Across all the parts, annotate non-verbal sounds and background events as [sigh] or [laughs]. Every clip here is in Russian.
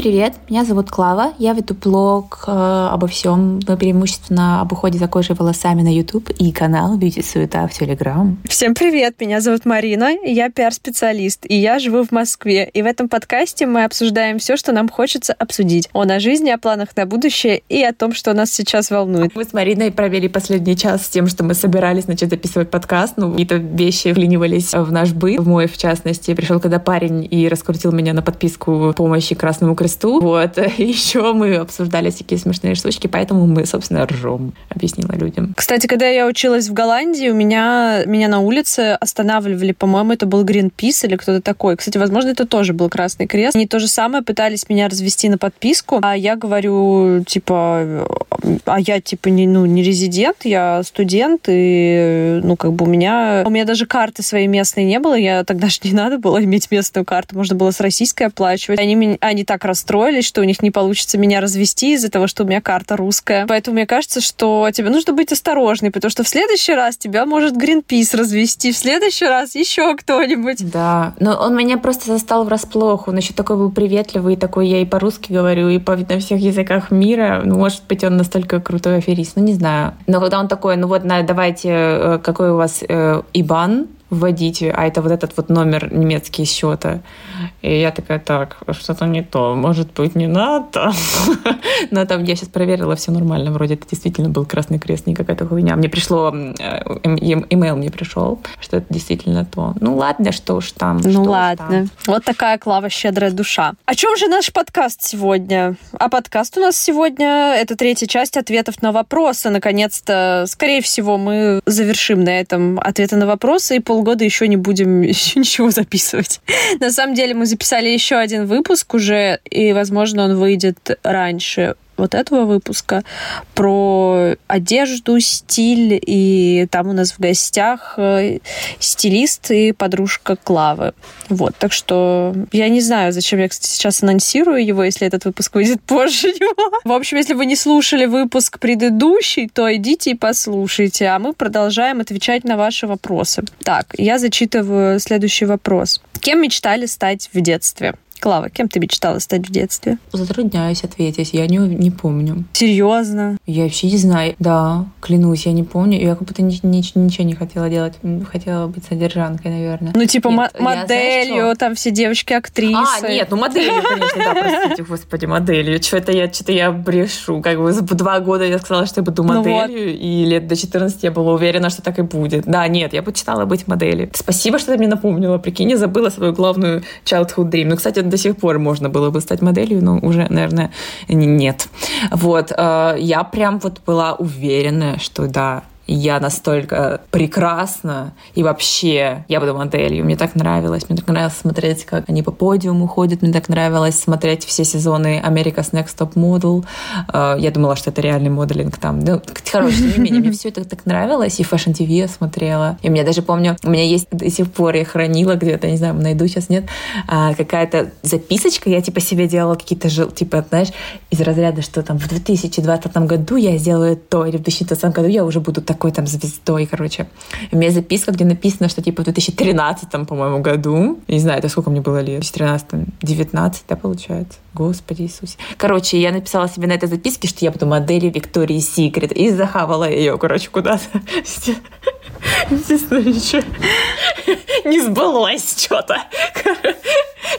Привет, меня зовут Клава, я веду блог э, обо всем, но преимущественно об уходе за кожей и волосами на YouTube и канал Beauty Суета в Telegram. Всем привет, меня зовут Марина, я пиар-специалист, и я живу в Москве. И в этом подкасте мы обсуждаем все, что нам хочется обсудить. О на жизни, о планах на будущее и о том, что нас сейчас волнует. Мы с Мариной провели последний час с тем, что мы собирались, значит, записывать подкаст, ну, какие-то вещи вклинивались в наш быт, в мой, в частности. Пришел когда парень и раскрутил меня на подписку помощи Красному Красному Кресту. Вот. [laughs] И еще мы обсуждали всякие смешные штучки, поэтому мы, собственно, ржем, объяснила людям. Кстати, когда я училась в Голландии, у меня, меня на улице останавливали, по-моему, это был Greenpeace или кто-то такой. Кстати, возможно, это тоже был Красный Крест. Они то же самое пытались меня развести на подписку, а я говорю, типа, а я, типа, не, ну, не резидент, я студент, и, ну, как бы у меня, у меня даже карты своей местной не было, я тогда же не надо было иметь местную карту, можно было с российской оплачивать. Они, они так расстроились, что у них не получится меня развести из-за того, что у меня карта русская. Поэтому мне кажется, что тебе нужно быть осторожной, потому что в следующий раз тебя может Greenpeace развести, в следующий раз еще кто-нибудь. Да, но он меня просто застал врасплох. Он еще такой был приветливый, такой я и по-русски говорю, и по на всех языках мира. Ну, может быть, он настолько крутой аферист, ну, не знаю. Но когда он такой, ну вот, давайте, э, какой у вас э, ИБАН, вводите, а это вот этот вот номер немецкий счета. И я такая, так, что-то не то, может быть, не надо. [laughs] Но там я сейчас проверила, все нормально, вроде это действительно был Красный Крест, не какая-то хуйня. Мне пришло, имейл мне пришел, что это действительно то. Ну ладно, что уж там. Ну ладно. Вот такая Клава щедрая душа. О чем же наш подкаст сегодня? А подкаст у нас сегодня, это третья часть ответов на вопросы. Наконец-то, скорее всего, мы завершим на этом ответы на вопросы и полгода еще не будем [laughs] еще ничего записывать. На самом деле мы записали еще один выпуск уже, и, возможно, он выйдет раньше вот этого выпуска про одежду, стиль. И там у нас в гостях э, стилист и подружка Клавы. Вот, так что я не знаю, зачем я, кстати, сейчас анонсирую его, если этот выпуск выйдет [laughs] позже него. В общем, если вы не слушали выпуск предыдущий, то идите и послушайте, а мы продолжаем отвечать на ваши вопросы. Так, я зачитываю следующий вопрос. Кем мечтали стать в детстве? Клава, кем ты мечтала стать в детстве? Затрудняюсь ответить, я не, не помню. Серьезно? Я вообще не знаю. Да, клянусь, я не помню. Я как будто ни, ни, ничего не хотела делать. Хотела быть содержанкой, наверное. Ну, типа нет, моделью, знаешь, там все девочки-актрисы. А, нет, ну моделью, конечно, да, простите, господи, моделью. Что-то я, что-то я брешу. Как бы за два года я сказала, что я буду моделью, ну вот. и лет до 14 я была уверена, что так и будет. Да, нет, я почитала быть моделью. Спасибо, что ты мне напомнила. Прикинь, я забыла свою главную childhood dream. Ну, кстати, до сих пор можно было бы стать моделью, но уже, наверное, нет. Вот, э, я прям вот была уверена, что да, я настолько прекрасна, и вообще я буду моделью. Мне так нравилось. Мне так нравилось смотреть, как они по подиуму ходят. Мне так нравилось смотреть все сезоны America's Next Top Model. Э, я думала, что это реальный моделинг там. Ну, короче, тем не менее, мне все это так нравилось. И Fashion TV я смотрела. И меня даже помню, у меня есть до сих пор, я хранила где-то, не знаю, найду сейчас, нет, а, какая-то записочка. Я типа себе делала какие-то, типа, знаешь, из разряда, что там в 2020 году я сделаю то, или в 2020 году я уже буду так такой там звездой, короче. У меня записка, где написано, что типа в 2013, по-моему, году, не знаю, это сколько мне было лет, в 2013, 19, да, получается? Господи Иисусе. Короче, я написала себе на этой записке, что я буду моделью Виктории Секрет, и захавала ее, короче, куда-то. [laughs] Естественно, ничего не сбылось что-то.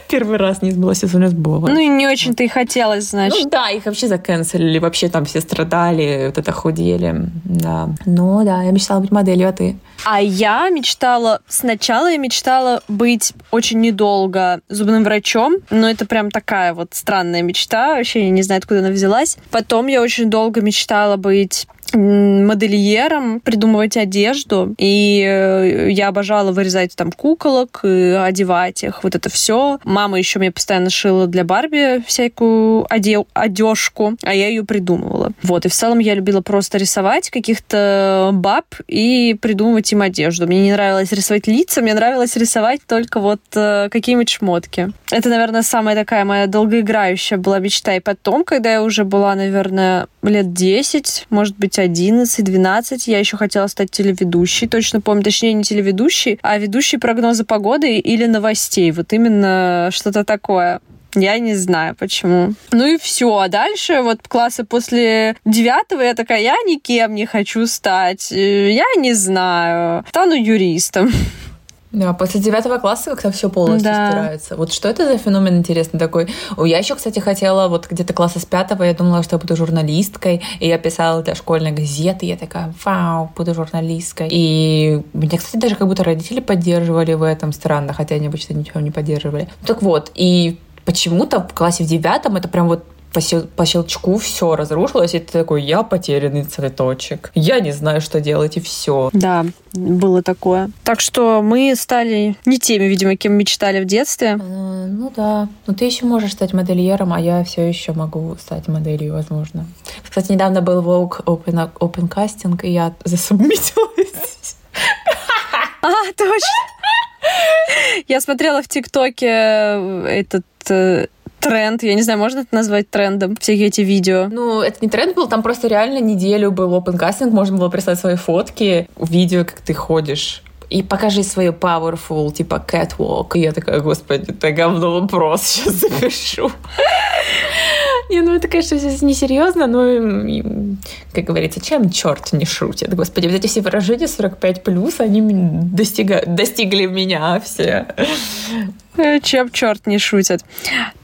Первый раз не сбылось, если не сбылось. Ну и не очень-то и хотелось, значит. Ну да, их вообще заканцелили, вообще там все страдали, вот это худели, да. Ну да, я мечтала быть моделью, а ты? А я мечтала, сначала я мечтала быть очень недолго зубным врачом, но это прям такая вот странная мечта, вообще я не знаю, откуда она взялась. Потом я очень долго мечтала быть модельером, придумывать одежду. И э, я обожала вырезать там куколок, и одевать их, вот это все. Мама еще мне постоянно шила для Барби всякую оде одежку, а я ее придумывала. Вот, и в целом я любила просто рисовать каких-то баб и придумывать им одежду. Мне не нравилось рисовать лица, мне нравилось рисовать только вот э, какие-нибудь шмотки. Это, наверное, самая такая моя долгоиграющая была мечта. И потом, когда я уже была, наверное, лет 10, может быть, 11-12 я еще хотела стать телеведущей. Точно помню, точнее, не телеведущей, а ведущей прогноза погоды или новостей. Вот именно что-то такое. Я не знаю, почему. Ну и все. А дальше вот классы после девятого я такая, я никем не хочу стать. Э, я не знаю. Стану юристом. [laughs] Да, после девятого класса как-то все полностью да. стирается. Вот что это за феномен интересный такой? Я еще, кстати, хотела вот где-то класса с пятого, я думала, что я буду журналисткой, и я писала для школьной газеты, я такая, вау, буду журналисткой. И меня, кстати, даже как будто родители поддерживали в этом странно, хотя они обычно ничего не поддерживали. Так вот, и почему-то в классе в девятом это прям вот по, по щелчку все разрушилось, и ты такой, я потерянный цветочек. Я не знаю, что делать, и все. Да, было такое. Так что мы стали не теми, видимо, кем мечтали в детстве. А, ну да. Но ты еще можешь стать модельером, а я все еще могу стать моделью, возможно. Кстати, недавно был Vogue Open, open Casting, и я засубмитилась. А, точно. Я смотрела в ТикТоке этот э, тренд, я не знаю, можно это назвать трендом, все эти видео? Ну, это не тренд был, там просто реально неделю был open casting, можно было прислать свои фотки, видео, как ты ходишь и покажи свою powerful, типа, catwalk. И я такая, господи, это говно вопрос, [laughs] сейчас запишу. Не, ну это, конечно, здесь несерьезно, но, как говорится, чем черт не шутит? Господи, вот эти все выражения 45 плюс, они достигли меня все. Э, чем черт не шутит.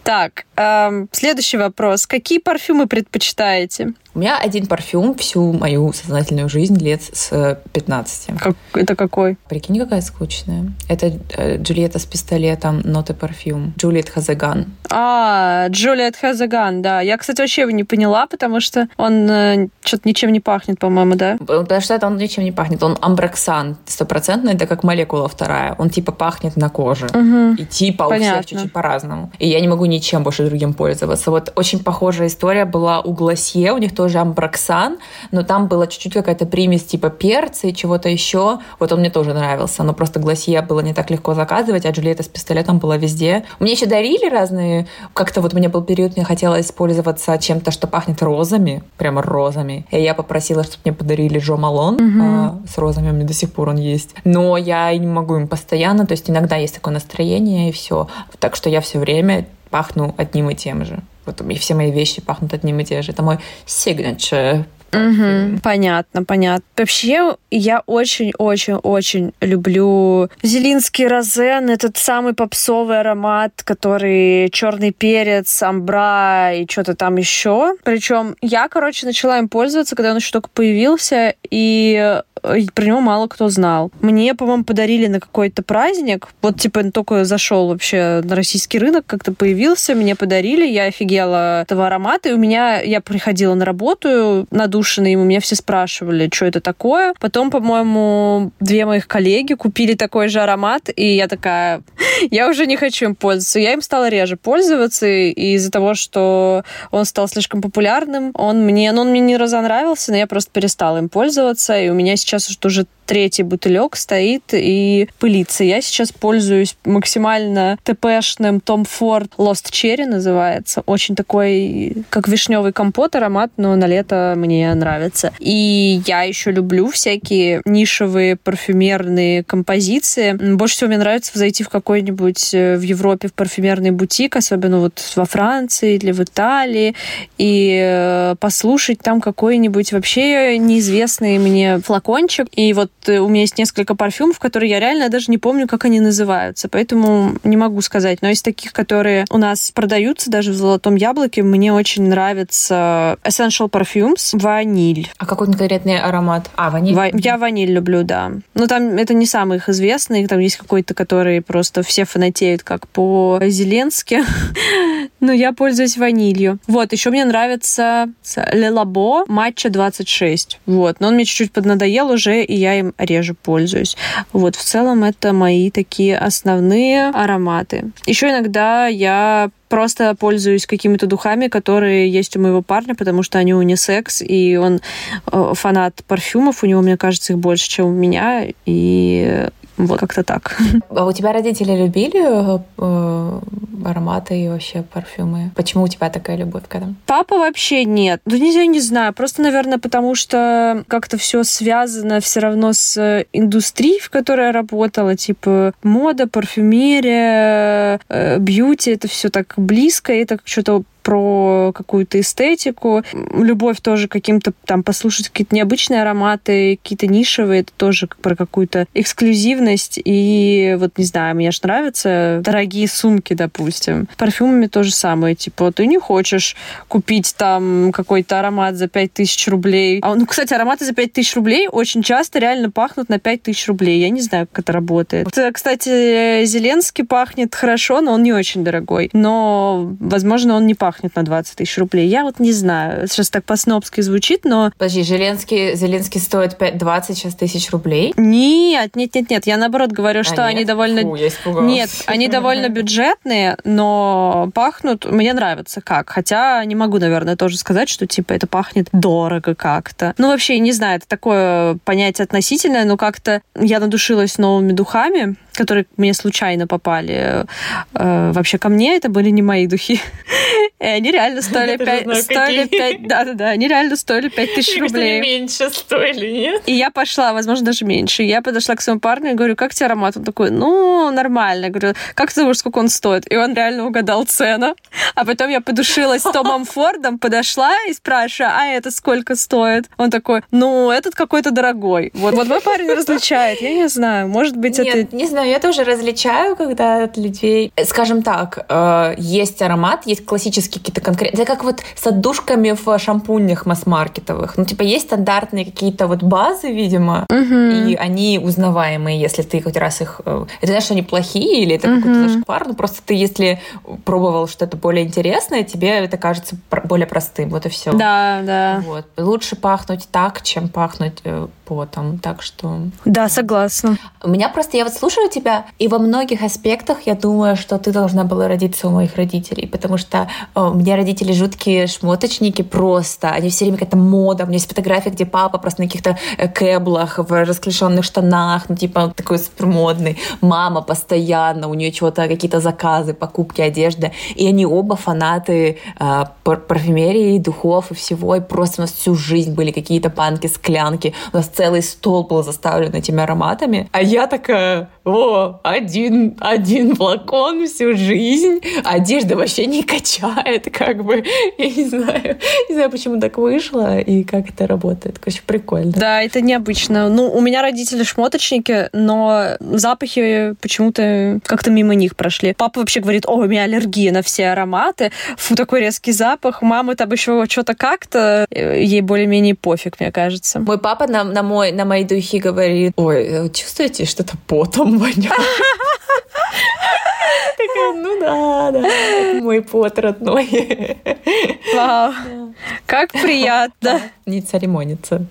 Так, эм, следующий вопрос. Какие парфюмы предпочитаете? У меня один парфюм всю мою сознательную жизнь лет с 15. Как, это какой? Прикинь, какая скучная. Это э, Джульетта с пистолетом Ноты парфюм. Джульет Хазаган. А, Джульет Хазаган, да. Я, кстати, вообще его не поняла, потому что он э, что-то ничем не пахнет, по-моему, да? Потому что это он ничем не пахнет. Он амброксан стопроцентный, это как молекула вторая. Он типа пахнет на коже. Угу. И типа Понятно. у всех чуть-чуть по-разному. И я не могу ничем больше другим пользоваться. Вот очень похожая история была у Гласье. У них тоже амброксан, но там была чуть-чуть какая-то примесь типа перца и чего-то еще. Вот он мне тоже нравился. Но просто Гласье было не так легко заказывать, а Джульетта с пистолетом была везде. Мне еще дарили разные... Как-то вот у меня был период, мне хотелось пользоваться чем-то, что пахнет розами. Прямо розами. И я попросила, чтобы мне подарили Жо Малон. Угу. А, с розами у меня до сих пор он есть. Но я не могу им постоянно. То есть иногда есть такое настроение, и все. Так что я все время пахну одним и тем же. Вот и все мои вещи пахнут одним и тем же. Это мой signature Угу, понятно, понятно. Вообще, я очень-очень-очень люблю Зелинский розен, этот самый попсовый аромат, который черный перец, амбра и что-то там еще. Причем я, короче, начала им пользоваться, когда он еще только появился, и про него мало кто знал. Мне, по-моему, подарили на какой-то праздник. Вот, типа, он только зашел вообще на российский рынок, как-то появился, мне подарили, я офигела этого аромата, и у меня, я приходила на работу надушенной, и у меня все спрашивали, что это такое. Потом, по-моему, две моих коллеги купили такой же аромат, и я такая, [laughs] я уже не хочу им пользоваться. Я им стала реже пользоваться, и из-за того, что он стал слишком популярным, он мне, ну, он мне не разонравился, но я просто перестала им пользоваться, и у меня сейчас уже третий бутылек стоит и пылится. Я сейчас пользуюсь максимально ТПшным Tom Ford Lost Cherry называется. Очень такой, как вишневый компот аромат, но на лето мне нравится. И я еще люблю всякие нишевые парфюмерные композиции. Больше всего мне нравится зайти в какой-нибудь э, в Европе в парфюмерный бутик, особенно вот во Франции или в Италии, и э, послушать там какой-нибудь вообще неизвестный мне флакончик. И вот у меня есть несколько парфюмов, которые я реально даже не помню, как они называются, поэтому не могу сказать. Но из таких, которые у нас продаются даже в «Золотом яблоке», мне очень нравится Essential Perfumes ваниль. А какой конкретный аромат? А, ваниль? Ва- я ваниль люблю, да. Но там это не самый их известный, там есть какой-то, который просто все фанатеют, как по Зеленски. [laughs] Но я пользуюсь ванилью. Вот, еще мне нравится Лелабо Матча 26. Вот, но он мне чуть-чуть поднадоел уже, и я им реже пользуюсь. Вот, в целом это мои такие основные ароматы. Еще иногда я просто пользуюсь какими-то духами, которые есть у моего парня, потому что они унисекс, и он э, фанат парфюмов, у него, мне кажется, их больше, чем у меня, и Вот как-то так. [laughs] А у тебя родители любили э, ароматы и вообще парфюмы? Почему у тебя такая любовь к этому? Папа вообще нет. Ну, не, не знаю. Просто, наверное, потому что как-то все связано все равно с индустрией, в которой я работала. Типа мода, парфюмерия, э, бьюти. Это все так близко. И это что-то про какую-то эстетику. Любовь тоже каким-то там послушать какие-то необычные ароматы, какие-то нишевые, это тоже про какую-то эксклюзивность. И вот, не знаю, мне же нравятся дорогие сумки, допустим. Парфюмами то же самое. Типа, ты не хочешь купить там какой-то аромат за 5000 рублей. А, ну, кстати, ароматы за 5000 рублей очень часто реально пахнут на 5000 рублей. Я не знаю, как это работает. Кстати, Зеленский пахнет хорошо, но он не очень дорогой. Но, возможно, он не пахнет пахнет на 20 тысяч рублей. Я вот не знаю. Сейчас так по-снобски звучит, но... Подожди, Зеленский, Зеленский стоит 5, 20 сейчас тысяч рублей? Нет, нет, нет, нет. Я наоборот говорю, что а, нет? они довольно... Фу, я нет, они довольно бюджетные, но пахнут... Мне нравится как. Хотя не могу, наверное, тоже сказать, что типа это пахнет дорого как-то. Ну, вообще, не знаю, это такое понятие относительное, но как-то я надушилась новыми духами, которые мне случайно попали э, вообще ко мне, это были не мои духи. [laughs] И они реально стоили 5... Стоили 5... Да-да-да, они реально стоили 5 тысяч рублей. меньше стоили, нет? И я пошла, возможно, даже меньше. Я подошла к своему парню и говорю, как тебе аромат? Он такой, ну, нормально. Я говорю, как ты думаешь, сколько он стоит? И он реально угадал цену. А потом я подушилась с Томом [laughs] Фордом, подошла и спрашиваю, а это сколько стоит? Он такой, ну, этот какой-то дорогой. Вот, вот мой парень различает. Я не знаю, может быть, Нет, это... не знаю, я тоже различаю, когда от людей... Скажем так, э, есть аромат, есть классические какие-то конкретные... Это как вот с отдушками в шампунях масс-маркетовых. Ну, типа, есть стандартные какие-то вот базы, видимо, угу. и они узнаваемые, если ты хоть раз их... Э, это значит, что они плохие или это угу. какой-то зашквар? Ну, просто ты, если пробовал что-то более интересное, тебе это кажется более простым. Вот и все. Да, да. Вот. Лучше пахнуть так, чем пахнуть э, потом. Так что... Да, согласна. У меня просто... Я вот слушаю тебя, и во многих аспектах я думаю, что ты должна была родиться у моих родителей, потому что э, у меня родители жуткие шмоточники просто. Они все время какая-то мода. У меня есть фотография, где папа просто на каких-то э, кэблах, в расклешенных штанах, ну, типа, такой супер модный. Мама постоянно, у нее чего-то, какие-то заказы, покупки одежды. И они оба фанаты э, парфюмерии, духов и всего. И просто у нас всю жизнь были какие-то банки, склянки. У нас целый стол был заставлен этими ароматами. А я такая, о, один, один флакон всю жизнь. Одежда вообще не качает, как бы. [laughs] Я не знаю, не знаю, почему так вышло и как это работает. Короче, прикольно. Да, это необычно. Ну, у меня родители шмоточники, но запахи почему-то как-то мимо них прошли. Папа вообще говорит, о, у меня аллергия на все ароматы. Фу, такой резкий запах. Мама там еще что-то как-то. Ей более-менее пофиг, мне кажется. Мой папа на, на, мой, на мои духи говорит, ой, чувствуете что-то потом воняет. Такая, ну да, да, мой пот родной. Вау, как приятно. Не церемонится.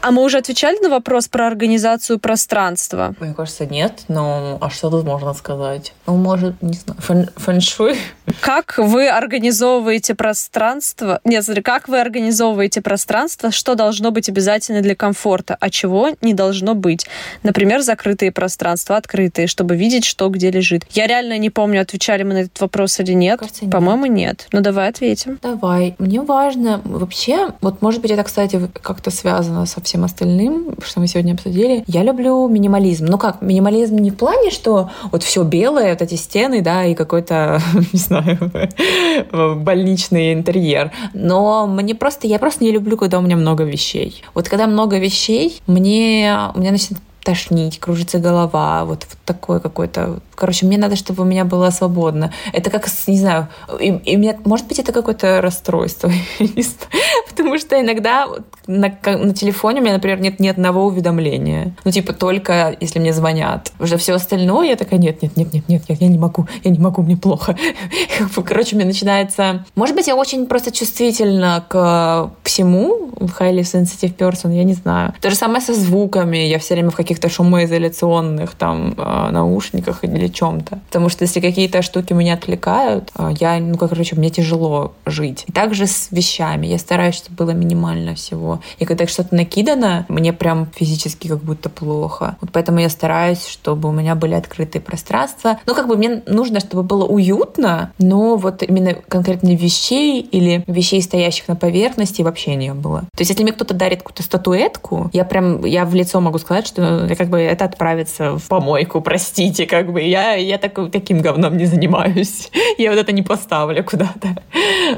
А мы уже отвечали на вопрос про организацию пространства? Мне кажется, нет. Но а что тут можно сказать? Ну, может, не знаю, фэн фэншуй? Как вы организовываете пространство? Нет, смотри, как вы организовываете пространство? Что должно быть обязательно для комфорта, а чего не должно быть? Например, закрытые пространства, открытые, чтобы видеть, что где лежит. Я реально не помню, отвечали мы на этот вопрос или нет. Кажется, нет. По-моему, нет. Ну, давай ответим. Давай. Мне важно вообще, вот, может быть, это, кстати, как-то связано со всем всем остальным, что мы сегодня обсудили. Я люблю минимализм. Ну как, минимализм не в плане, что вот все белое, вот эти стены, да, и какой-то, [laughs] не знаю, [laughs] больничный интерьер. Но мне просто, я просто не люблю, когда у меня много вещей. Вот когда много вещей, мне, у меня начинает тошнить, кружится голова, вот, вот такое какое-то. Короче, мне надо, чтобы у меня было свободно. Это как, не знаю, и, и меня, может быть, это какое-то расстройство, [laughs] потому что иногда на, на телефоне у меня, например, нет ни одного уведомления. Ну, типа, только если мне звонят. Уже все остальное я такая, нет, нет, нет, нет, нет, я, я не могу, я не могу, мне плохо. [laughs] Короче, у меня начинается... Может быть, я очень просто чувствительна к всему, highly sensitive person, я не знаю. То же самое со звуками. Я все время в каких каких-то шумоизоляционных там а, наушниках или чем-то. Потому что если какие-то штуки меня отвлекают, а, я, ну, как, короче, мне тяжело жить. И также с вещами. Я стараюсь, чтобы было минимально всего. И когда что-то накидано, мне прям физически как будто плохо. Вот поэтому я стараюсь, чтобы у меня были открытые пространства. Ну, как бы мне нужно, чтобы было уютно, но вот именно конкретно вещей или вещей, стоящих на поверхности, вообще не было. То есть, если мне кто-то дарит какую-то статуэтку, я прям, я в лицо могу сказать, что как бы это отправится в помойку, простите, как бы я, я так, таким говном не занимаюсь. [laughs] Я вот это не поставлю куда-то.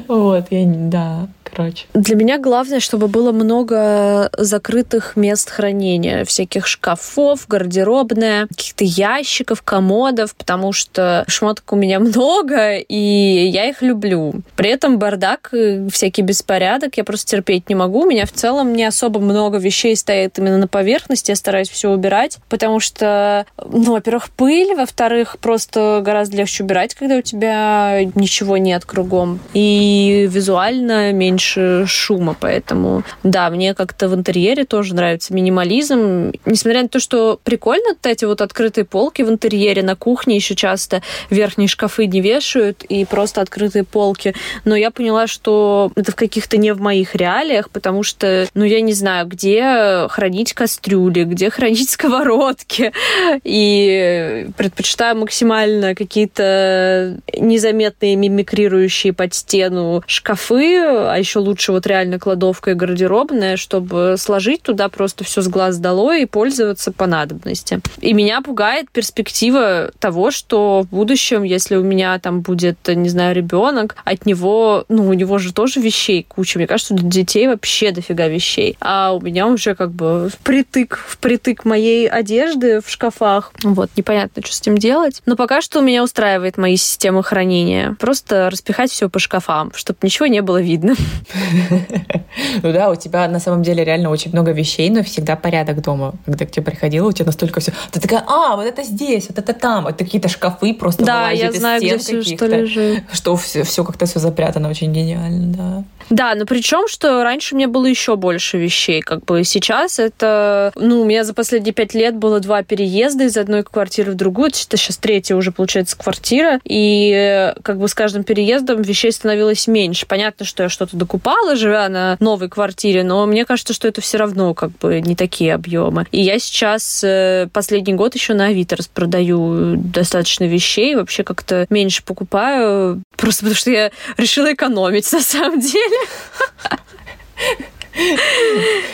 Вот, я, да короче. Для меня главное, чтобы было много закрытых мест хранения, всяких шкафов, гардеробная, каких-то ящиков, комодов, потому что шмоток у меня [laughs] много, и я их люблю. При этом бардак, всякий беспорядок я просто терпеть не могу. У меня в целом не особо много вещей стоит именно на поверхности, я стараюсь все убирать, потому что, ну, во-первых, пыль, во-вторых, просто гораздо легче убирать, когда у тебя ничего нет кругом. И визуально меньше шума, поэтому да, мне как-то в интерьере тоже нравится минимализм. Несмотря на то, что прикольно эти вот открытые полки в интерьере, на кухне еще часто верхние шкафы не вешают и просто открытые полки, но я поняла, что это в каких-то не в моих реалиях, потому что, ну, я не знаю, где хранить кастрюли, где хранить сковородки, и предпочитаю максимально какие-то незаметные мимикрирующие под стену шкафы, а еще лучше вот реально кладовка и гардеробная, чтобы сложить туда просто все с глаз долой и пользоваться по надобности. И меня пугает перспектива того, что в будущем, если у меня там будет, не знаю, ребенок, от него, ну, у него же тоже вещей куча. Мне кажется, у детей вообще дофига вещей. А у меня уже как бы впритык, впритык моей одежды в шкафах. Вот, непонятно, что с этим делать. Но пока что меня устраивает мои системы хранения. Просто распихать все по шкафам, чтобы ничего не было видно. [laughs] Ну да, у тебя на самом деле реально очень много вещей, но всегда порядок дома. Когда к тебе приходила, у тебя настолько все... Ты такая, а, вот это здесь, вот это там. Вот какие-то шкафы просто Да, я знаю, где все что лежит. Что все, все как-то все запрятано очень гениально, да. Да, но причем, что раньше у меня было еще больше вещей. Как бы сейчас это... Ну, у меня за последние пять лет было два переезда из одной квартиры в другую. Это сейчас третья уже, получается, квартира. И как бы с каждым переездом вещей становилось меньше. Понятно, что я что-то докупала, живя на новой квартире, но мне кажется, что это все равно как бы не такие объемы. И я сейчас э, последний год еще на Авито распродаю достаточно вещей, вообще как-то меньше покупаю, просто потому что я решила экономить [laughs] на самом деле.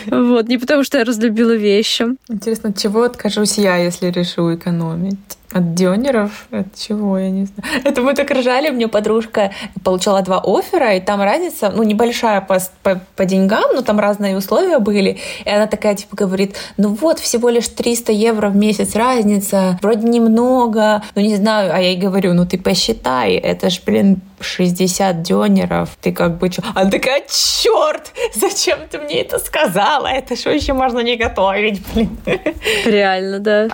Вот, не потому что я разлюбила вещи. Интересно, чего откажусь я, если решу экономить? От дионеров? От чего, я не знаю. Это мы так ржали, мне подружка получала два оффера, и там разница, ну, небольшая по, по, по деньгам, но там разные условия были. И она такая, типа, говорит, ну вот, всего лишь 300 евро в месяц разница, вроде немного, ну, не знаю. А я ей говорю, ну, ты посчитай, это ж, блин, 60 дёнеров, ты как бы... Она такая, черт, зачем ты мне это сказала? Это что еще можно не готовить, блин? Реально, да.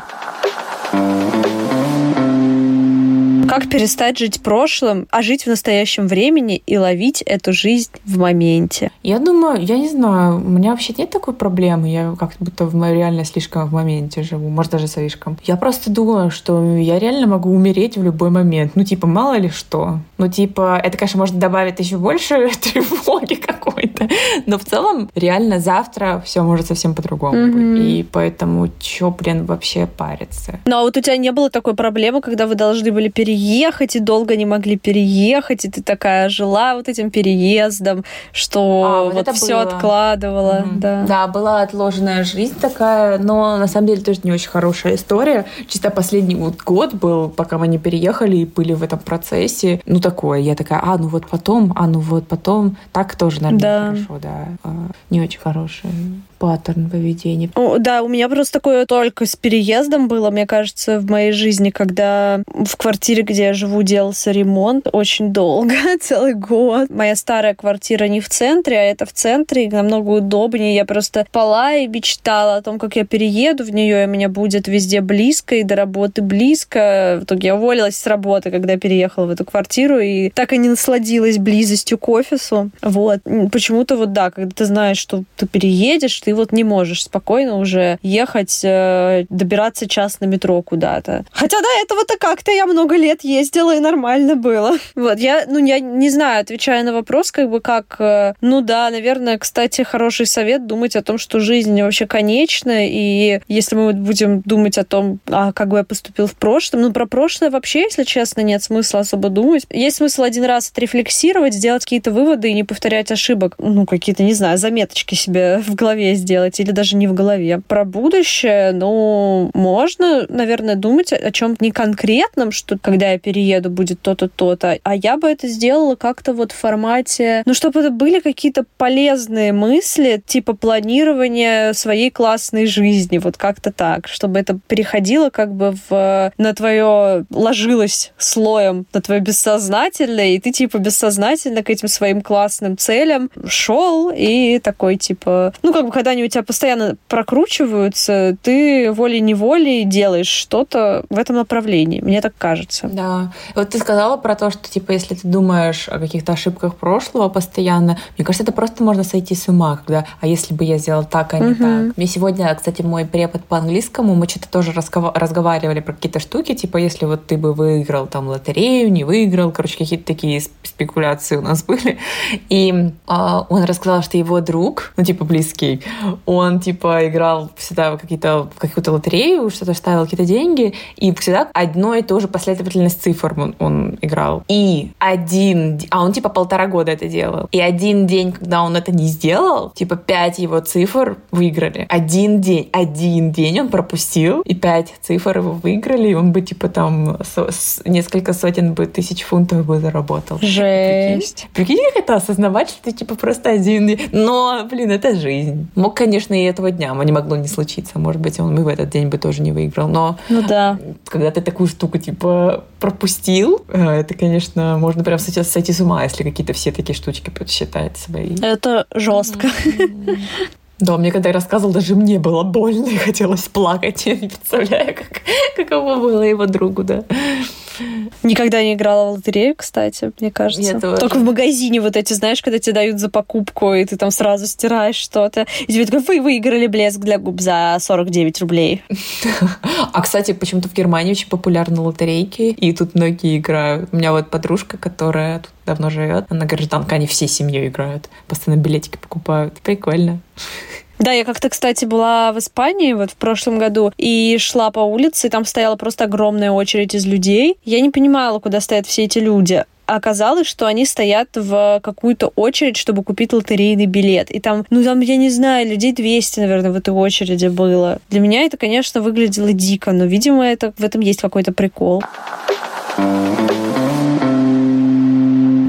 Как перестать жить прошлым, а жить в настоящем времени и ловить эту жизнь в моменте? Я думаю, я не знаю, у меня вообще нет такой проблемы. Я как будто в реально слишком в моменте живу, может даже слишком. Я просто думаю, что я реально могу умереть в любой момент. Ну, типа, мало ли что. Ну, типа, это, конечно, может добавить еще больше [laughs] тревоги какой-то. [laughs] Но в целом, реально завтра все может совсем по-другому mm-hmm. быть. И поэтому, чё, блин, вообще париться? Ну, а вот у тебя не было такой проблемы, когда вы должны были переехать и долго не могли переехать, и ты такая жила вот этим переездом, что а, вот, вот все откладывала. Угу. Да. да, была отложенная жизнь такая, но на самом деле тоже не очень хорошая история. Чисто последний вот год был, пока мы не переехали и были в этом процессе. Ну, такое. Я такая, а, ну вот потом, а, ну вот потом. Так тоже, наверное, да. Хорошо, да. А, не очень хорошая паттерн поведения. О, да, у меня просто такое только с переездом было, мне кажется, в моей жизни, когда в квартире, где я живу, делался ремонт очень долго, [laughs] целый год. Моя старая квартира не в центре, а это в центре, и намного удобнее. Я просто спала и мечтала о том, как я перееду в нее, и меня будет везде близко, и до работы близко. В итоге я уволилась с работы, когда переехала в эту квартиру, и так и не насладилась близостью к офису. Вот. Почему почему-то вот да, когда ты знаешь, что ты переедешь, ты вот не можешь спокойно уже ехать, э, добираться час на метро куда-то. Хотя до этого-то как-то я много лет ездила, и нормально было. [laughs] Вот, я, ну, я не знаю, отвечая на вопрос, как бы как, э, ну да, наверное, кстати, хороший совет думать о том, что жизнь вообще конечна, и если мы будем думать о том, а как бы я поступил в прошлом, ну, про прошлое вообще, если честно, нет смысла особо думать. Есть смысл один раз отрефлексировать, сделать какие-то выводы и не повторять ошибок. Ну, какие-то, не знаю, заметочки себе [laughs] в голове сделать, или даже не в голове. Про будущее, ну, можно, наверное, думать о чем-то не конкретном, что когда я перееду, будет то-то, то-то, а я бы это сделала как-то вот в формате, ну, чтобы это были какие-то полезные мысли, типа планирования своей классной жизни, вот как-то так, чтобы это переходило как бы в, на твое, ложилось слоем на твое бессознательное, и ты типа бессознательно к этим своим классным целям шел и такой типа, ну как бы когда они у тебя постоянно прокручиваются, ты волей-неволей делаешь что-то в этом направлении. Мне так кажется. Да. Вот ты сказала про то, что типа если ты думаешь о каких-то ошибках прошлого постоянно, мне кажется, это просто можно сойти с ума, когда, а если бы я сделал так, а не угу. так. Мне сегодня, кстати, мой препод по английскому, мы что-то тоже разговаривали про какие-то штуки, типа если вот ты бы выиграл там лотерею, не выиграл, короче, какие-то такие спекуляции у нас [laughs] были. И э, он рассказал, что его друг, ну типа близкий, он типа играл всегда в какие-то в какую-то лотерею, что-то ставил какие-то деньги, и всегда одно и то же последовательность цифр он, он играл. И один, а он типа полтора года это делал. И один день, когда он это не сделал, типа пять его цифр выиграли. Один день, один день он пропустил, и пять цифр его выиграли, и он бы типа там со, с, несколько сотен бы тысяч фунтов бы заработал. Жесть. Прикинь, прикинь, как это осознавать, что ты типа просто один. Но, блин, это жизнь. Мог, конечно, и этого дня, но не могло не случиться. Может быть, он бы в этот день бы тоже не выиграл. Но ну да. когда ты такую штуку типа пропустил, э, это, конечно, можно прям сейчас сойти с ума, если какие-то все такие штучки подсчитать свои. Это жестко. Да, мне когда я рассказывал, даже мне было больно [laughs] и хотелось плакать. Я не представляю, как, каково было его другу, да. Никогда не играла в лотерею, кстати, мне кажется. Я Только в магазине вот эти, знаешь, когда тебе дают за покупку, и ты там сразу стираешь что-то. И тебе такой, вы выиграли блеск для губ за 49 рублей. [laughs] А, кстати, почему-то в Германии очень популярны лотерейки, и тут многие играют. У меня вот подружка, которая тут давно живет, она гражданка, они всей семьей играют. Постоянно билетики покупают. Прикольно. Да, я как-то, кстати, была в Испании вот в прошлом году и шла по улице, и там стояла просто огромная очередь из людей. Я не понимала, куда стоят все эти люди оказалось, что они стоят в какую-то очередь, чтобы купить лотерейный билет. И там, ну там, я не знаю, людей 200, наверное, в этой очереди было. Для меня это, конечно, выглядело дико, но, видимо, это, в этом есть какой-то прикол.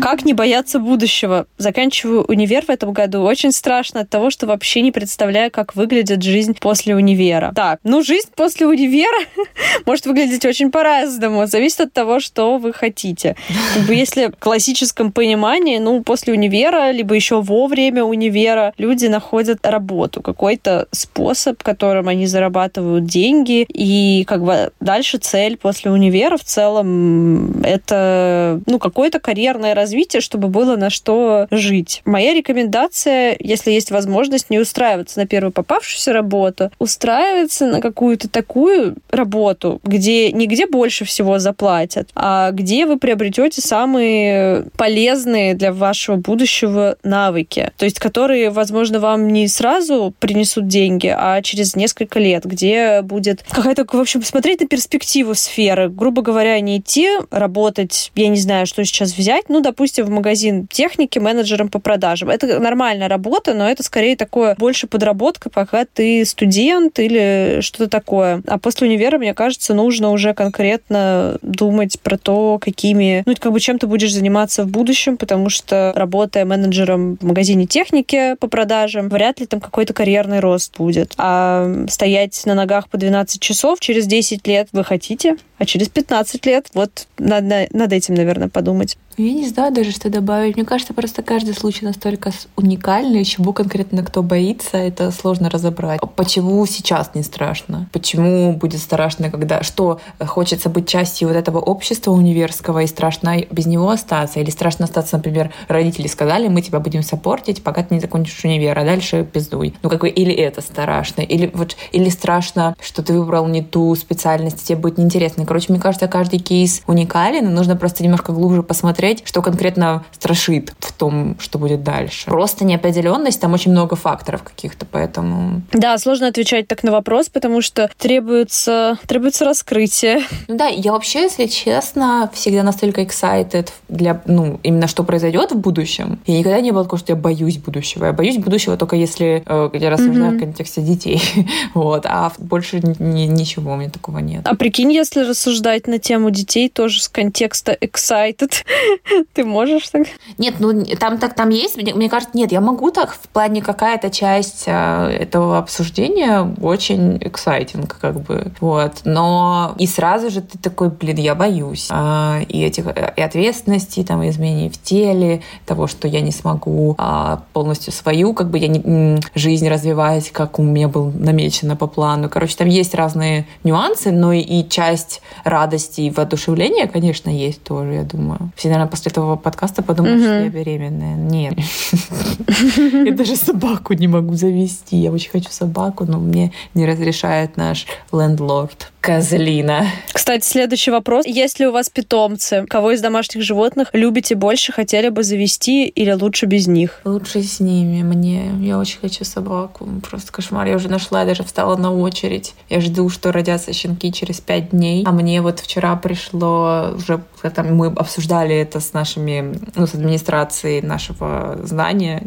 Как не бояться будущего? Заканчиваю универ в этом году. Очень страшно от того, что вообще не представляю, как выглядит жизнь после универа. Так, ну жизнь после универа [laughs] может выглядеть очень по-разному. Зависит от того, что вы хотите. Как бы если в классическом понимании, ну, после универа, либо еще во время универа люди находят работу, какой-то способ, которым они зарабатывают деньги. И как бы дальше цель после универа в целом это, ну, какое-то карьерное развитие развития, чтобы было на что жить. Моя рекомендация, если есть возможность, не устраиваться на первую попавшуюся работу, устраиваться на какую-то такую работу, где не где больше всего заплатят, а где вы приобретете самые полезные для вашего будущего навыки, то есть которые, возможно, вам не сразу принесут деньги, а через несколько лет, где будет какая-то, в общем, смотреть на перспективу сферы, грубо говоря, не идти работать, я не знаю, что сейчас взять, ну, допустим, допустим, в магазин техники менеджером по продажам. Это нормальная работа, но это скорее такое больше подработка, пока ты студент или что-то такое. А после универа, мне кажется, нужно уже конкретно думать про то, какими, ну, как бы чем ты будешь заниматься в будущем, потому что работая менеджером в магазине техники по продажам, вряд ли там какой-то карьерный рост будет. А стоять на ногах по 12 часов через 10 лет вы хотите, а через 15 лет вот надо над этим, наверное, подумать. Я не знаю, даже что добавить. Мне кажется, просто каждый случай настолько уникальный, чему конкретно кто боится, это сложно разобрать. Почему сейчас не страшно? Почему будет страшно, когда что хочется быть частью вот этого общества универского и страшно без него остаться? Или страшно остаться, например, родители сказали, мы тебя будем саппортить, пока ты не закончишь универ, а дальше пиздуй. Ну, как бы, или это страшно, или вот, или страшно, что ты выбрал не ту специальность, тебе будет неинтересно. Короче, мне кажется, каждый кейс уникален, и нужно просто немножко глубже посмотреть, что конкретно страшит в том, что будет дальше. Просто неопределенность, там очень много факторов каких-то, поэтому... Да, сложно отвечать так на вопрос, потому что требуется, требуется раскрытие. Ну да, я вообще, если честно, всегда настолько excited для, ну, именно что произойдет в будущем. Я никогда не было такого, что я боюсь будущего. Я боюсь будущего только если э, я рассуждаю mm-hmm. в контексте детей. [laughs] вот, а больше ни, ничего у меня такого нет. А прикинь, если рассуждать на тему детей тоже с контекста excited, [laughs] ты можешь так? Нет, ну там так там есть. Мне, мне кажется, нет, я могу так в плане какая-то часть э, этого обсуждения очень exciting, как бы. Вот. Но и сразу же ты такой, блин, я боюсь. А, и этих и ответственности, там, изменений в теле, того, что я не смогу а, полностью свою, как бы я не, жизнь развивать, как у меня был намечено по плану. Короче, там есть разные нюансы, но и часть радости и воодушевления, конечно, есть тоже, я думаю. Все, наверное, после этого подкаста подумают, что я беременная. Нет. [laughs] Я даже собаку не могу завести. Я очень хочу собаку, но мне не разрешает наш лендлорд. Козлина. Кстати, следующий вопрос. Есть ли у вас питомцы? Кого из домашних животных любите больше, хотели бы завести или лучше без них? Лучше с ними мне. Я очень хочу собаку. Просто кошмар. Я уже нашла, я даже встала на очередь. Я жду, что родятся щенки через пять дней. А мне вот вчера пришло уже там мы обсуждали это с нашими, ну, с администрацией нашего здания.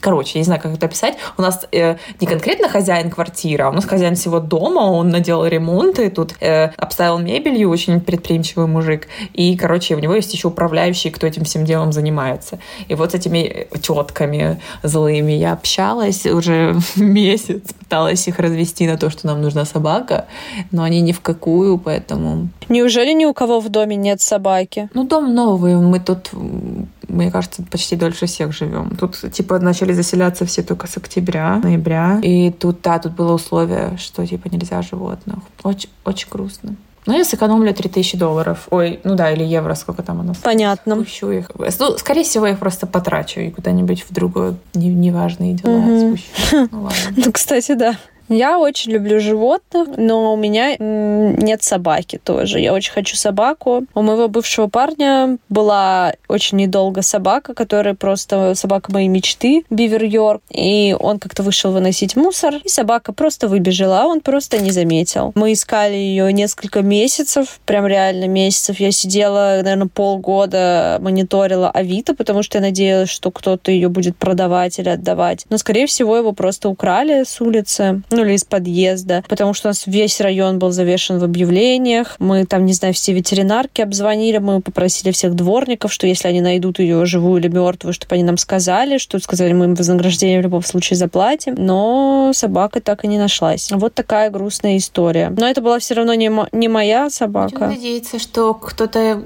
Короче, я не знаю, как это описать. У нас э, не конкретно хозяин квартиры, а у нас хозяин всего дома, он наделал ремонты, тут э, обставил мебелью, очень предприимчивый мужик. И, короче, у него есть еще управляющий, кто этим всем делом занимается. И вот с этими тетками злыми я общалась уже [laughs] месяц, пыталась их развести на то, что нам нужна собака, но они ни в какую, поэтому... Неужели ни у кого в доме нет собаки? Ну, дом новый, мы тут мне кажется, почти дольше всех живем. Тут, типа, начали заселяться все только с октября, ноября. И тут, да, тут было условие, что, типа, нельзя животных. Очень, очень грустно. Ну, я сэкономлю 3000 долларов. Ой, ну да, или евро, сколько там у нас. Понятно. Спущу их. Ну, скорее всего, я их просто потрачу и куда-нибудь в другое неважные дела угу. спущу. Ну, ладно. [laughs] Ну, кстати, да. Я очень люблю животных, но у меня нет собаки тоже. Я очень хочу собаку. У моего бывшего парня была очень недолго собака, которая просто собака моей мечты, Бивер Йорк. И он как-то вышел выносить мусор, и собака просто выбежала, а он просто не заметил. Мы искали ее несколько месяцев, прям реально месяцев. Я сидела, наверное, полгода мониторила Авито, потому что я надеялась, что кто-то ее будет продавать или отдавать. Но, скорее всего, его просто украли с улицы или из подъезда, потому что у нас весь район был завешен в объявлениях. Мы там, не знаю, все ветеринарки обзвонили, мы попросили всех дворников, что если они найдут ее живую или мертвую, чтобы они нам сказали, что сказали, мы им вознаграждение в любом случае заплатим. Но собака так и не нашлась. Вот такая грустная история. Но это была все равно не, не моя собака. Будем надеяться, что кто-то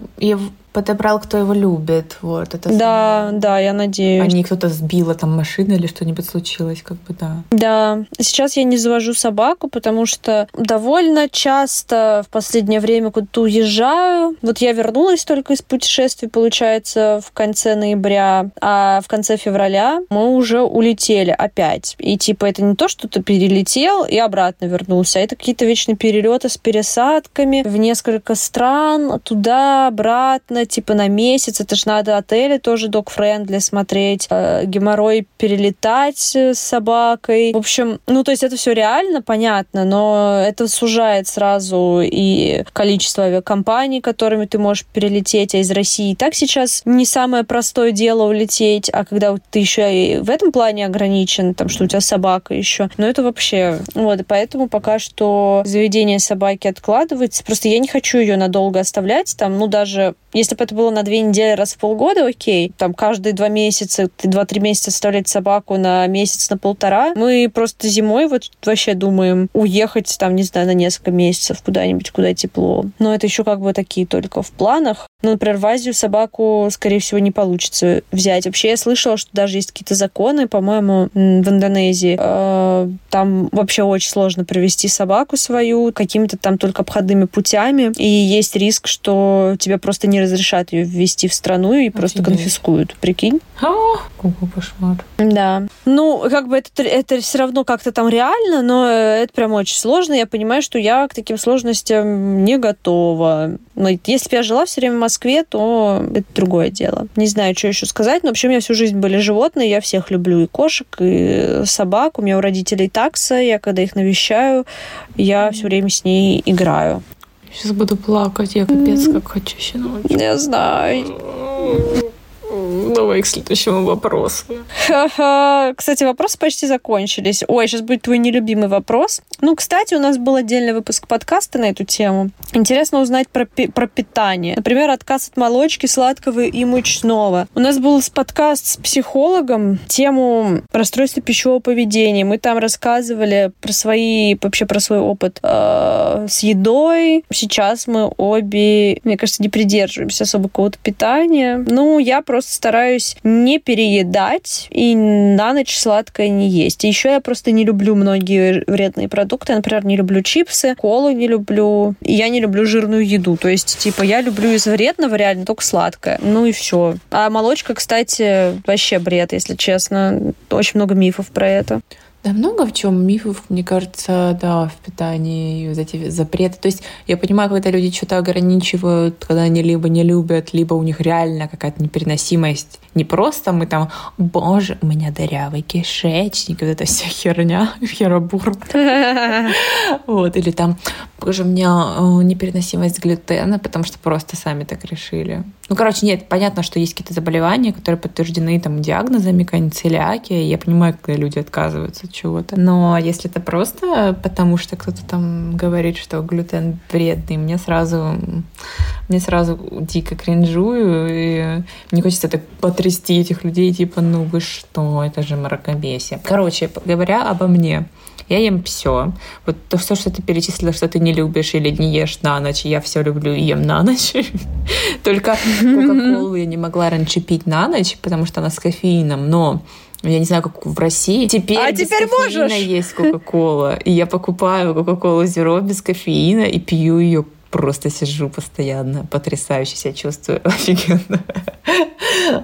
подобрал, кто его любит. Вот, это да, самое... да, я надеюсь. А не кто-то сбила там машина или что-нибудь случилось, как бы, да. Да. Сейчас я не завожу собаку, потому что довольно часто в последнее время куда-то уезжаю. Вот я вернулась только из путешествий, получается, в конце ноября, а в конце февраля мы уже улетели опять. И типа это не то, что ты перелетел и обратно вернулся, а это какие-то вечные перелеты с пересадками в несколько стран, туда, обратно, типа на месяц, это же надо отели тоже док-френдли смотреть, э, геморрой перелетать с собакой. В общем, ну, то есть это все реально, понятно, но это сужает сразу и количество авиакомпаний, которыми ты можешь перелететь, а из России так сейчас не самое простое дело улететь, а когда ты еще и в этом плане ограничен, там, что у тебя собака еще, ну, это вообще... Вот, и поэтому пока что заведение собаки откладывается. Просто я не хочу ее надолго оставлять, там, ну, даже Если бы это было на две недели раз в полгода, окей. Там каждые два месяца, два-три месяца оставлять собаку на месяц, на полтора. Мы просто зимой вот вообще думаем уехать там, не знаю, на несколько месяцев куда-нибудь, куда тепло. Но это еще как бы такие только в планах. Ну, например, в Азию собаку, скорее всего, не получится взять. Вообще, я слышала, что даже есть какие-то законы, по-моему, в Индонезии. Э, там вообще очень сложно привести собаку свою какими-то там только обходными путями. И есть риск, что тебя просто не разрешат ее ввести в страну и Офигеть. просто конфискуют. Прикинь? А, какой кошмар. Да. Ну, как бы это, это все равно как-то там реально, но это прям очень сложно. Я понимаю, что я к таким сложностям не готова. Но если бы я жила все время в Москве, то это другое дело. Не знаю, что еще сказать, но вообще у меня всю жизнь были животные, я всех люблю, и кошек, и собак. У меня у родителей такса, я когда их навещаю, я все время с ней играю. Сейчас буду плакать, я капец как хочу щеночка. Не знаю. Давай к следующему вопросу. Кстати, вопросы почти закончились. Ой, сейчас будет твой нелюбимый вопрос. Ну, кстати, у нас был отдельный выпуск подкаста на эту тему. Интересно узнать про, про питание. Например, отказ от молочки, сладкого и мучного. У нас был подкаст с психологом, тему расстройства пищевого поведения. Мы там рассказывали про свои, вообще про свой опыт э, с едой. Сейчас мы обе, мне кажется, не придерживаемся особо какого-то питания. Ну, я просто стараюсь не переедать и на ночь сладкое не есть. еще я просто не люблю многие вредные продукты. Я, например, не люблю чипсы, колу не люблю. И я не люблю жирную еду. То есть, типа, я люблю из вредного реально только сладкое. Ну и все. А молочка, кстати, вообще бред, если честно. Очень много мифов про это. Да много в чем мифов, мне кажется, да, в питании, вот эти запреты. То есть я понимаю, когда люди что-то ограничивают, когда они либо не любят, либо у них реально какая-то непереносимость. Не просто мы там, боже, у меня дырявый кишечник, вот эта вся херня, [laughs] херобур. [laughs] Вот, или там, боже, у меня э, непереносимость глютена, потому что просто сами так решили. Ну, короче, нет, понятно, что есть какие-то заболевания, которые подтверждены там диагнозами, какая-нибудь целиакия. Я понимаю, когда люди отказываются от чего-то. Но если это просто потому, что кто-то там говорит, что глютен вредный, мне сразу, мне сразу дико кринжую, и мне хочется так потрясти этих людей, типа, ну вы что, это же мракобесие. Короче, говоря обо мне, я ем все. Вот то, что, что ты перечислила, что ты не любишь или не ешь на ночь, я все люблю и ем на ночь. [laughs] Только Кока-Колу я не могла раньше пить на ночь, потому что она с кофеином, но я не знаю, как в России. Теперь а без теперь кофеина можешь. есть Кока-Кола. И я покупаю Кока-Колу Зеро без кофеина и пью ее просто сижу постоянно, потрясающе себя чувствую, [laughs] офигенно.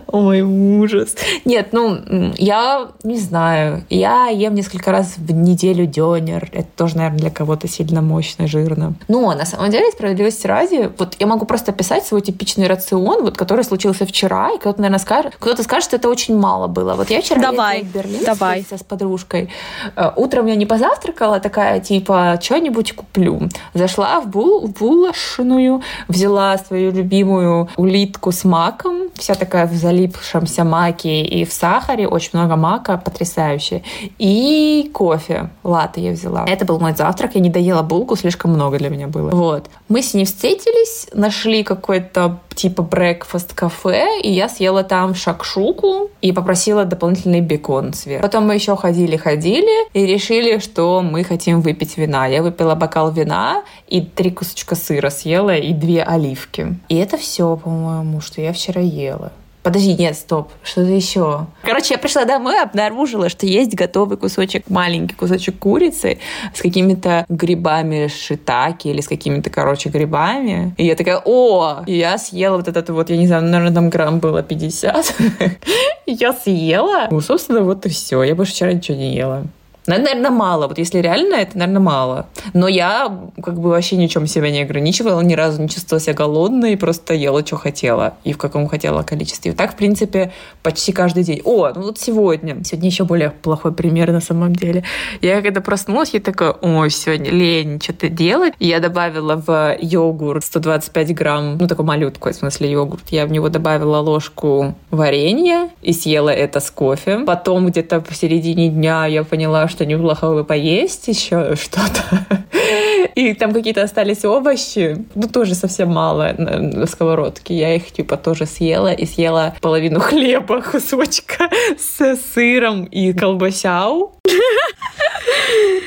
Ой, ужас. Нет, ну, я не знаю. Я ем несколько раз в неделю дёнер. Это тоже, наверное, для кого-то сильно мощно, жирно. Но на самом деле, справедливости ради, вот я могу просто описать свой типичный рацион, вот, который случился вчера, и кто-то, наверное, скажет, кто-то скажет, что это очень мало было. Вот я вчера давай, в Берлин давай. с подружкой. Э, утром я не позавтракала, такая, типа, что-нибудь куплю. Зашла в, бул, в булочную, взяла свою любимую улитку с маком, вся такая в залипшемся маке и в сахаре, очень много мака, потрясающе. И кофе, латте я взяла. Это был мой завтрак, я не доела булку, слишком много для меня было. Вот. Мы с ней встретились, нашли какой-то типа брекфаст кафе, и я съела там шакшуку и попросила дополнительный бекон сверху. Потом мы еще ходили-ходили и решили, что мы хотим выпить вина. Я выпила бокал вина и три кусочка сыра съела и две оливки. И это все, по-моему, что я вчера ела. Подожди, нет, стоп, что-то еще. Короче, я пришла домой, обнаружила, что есть готовый кусочек, маленький кусочек курицы с какими-то грибами шитаки или с какими-то, короче, грибами. И я такая, о! И я съела вот этот вот, я не знаю, наверное, там грамм было 50. [laughs] Я съела. Ну, собственно, вот и все. Я больше вчера ничего не ела. Наверное, мало. Вот если реально, это, наверное, мало. Но я как бы вообще ничем себя не ограничивала, ни разу не чувствовала себя голодной, просто ела, что хотела и в каком хотела количестве. Так, в принципе, почти каждый день. О, ну вот сегодня. Сегодня еще более плохой пример на самом деле. Я когда проснулась, я такая, ой, сегодня лень что-то делать. Я добавила в йогурт 125 грамм, ну такой малютку, в смысле йогурт. Я в него добавила ложку варенья и съела это с кофе. Потом где-то в середине дня я поняла, что неплохо бы поесть еще что-то. [laughs] и там какие-то остались овощи, ну, тоже совсем мало на сковородке. Я их, типа, тоже съела и съела половину [laughs] хлеба, кусочка с сыром и колбасяу. [laughs]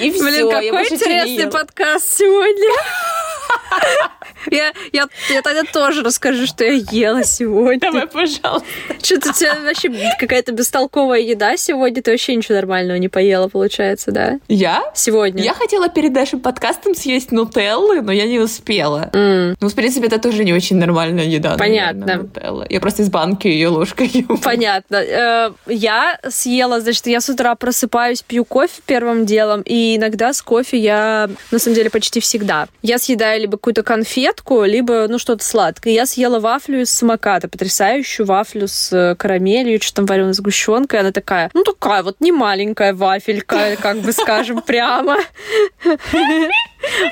И все, Блин, какой интересный подкаст сегодня. Я, я, я тогда тоже расскажу, что я ела сегодня. Давай, пожалуйста. Что-то у тебя вообще какая-то бестолковая еда сегодня. Ты вообще ничего нормального не поела, получается, да? Я? Сегодня. Я хотела перед нашим подкастом съесть нутеллы, но я не успела. Mm. Ну, в принципе, это тоже не очень нормальная еда. Понятно. Наверное, нутелла. Я просто из банки ее ложкой ем. Понятно. Э, я съела, значит, я с утра просыпаюсь, пью кофе первым делом, и иногда с кофе я, на самом деле, почти всегда. Я съедаю либо какую-то конфетку, либо, ну, что-то сладкое. Я съела вафлю из самоката, потрясающую вафлю с э, карамелью, что там вареной сгущенкой. Она такая, ну, такая вот не маленькая вафелька, как бы скажем прямо.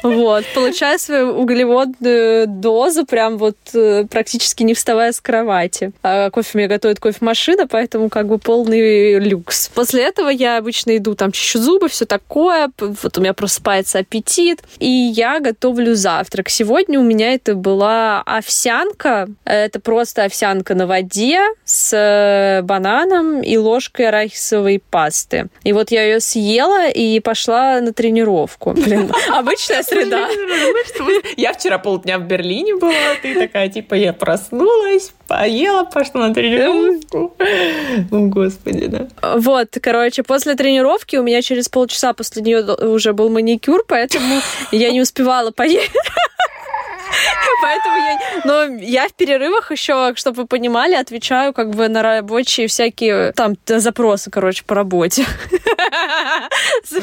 Вот, получаю свою углеводную дозу прям вот э, практически не вставая с кровати. А кофе мне готовит кофемашина, поэтому как бы полный люкс. После этого я обычно иду там чищу зубы, все такое, вот у меня просыпается аппетит, и я готовлю завтрак. Сегодня у меня это была овсянка, это просто овсянка на воде с э, бананом и ложкой арахисовой пасты. И вот я ее съела и пошла на тренировку. Блин, [laughs] обычно обычная среда. Я вчера полдня в Берлине была, ты такая, типа, я проснулась, поела, пошла на тренировку. О, господи, да. Вот, короче, после тренировки у меня через полчаса после нее уже был маникюр, поэтому я не успевала поесть. Поэтому я... Но я в перерывах еще, чтобы вы понимали, отвечаю как бы на рабочие всякие там запросы, короче, по работе. [laughs]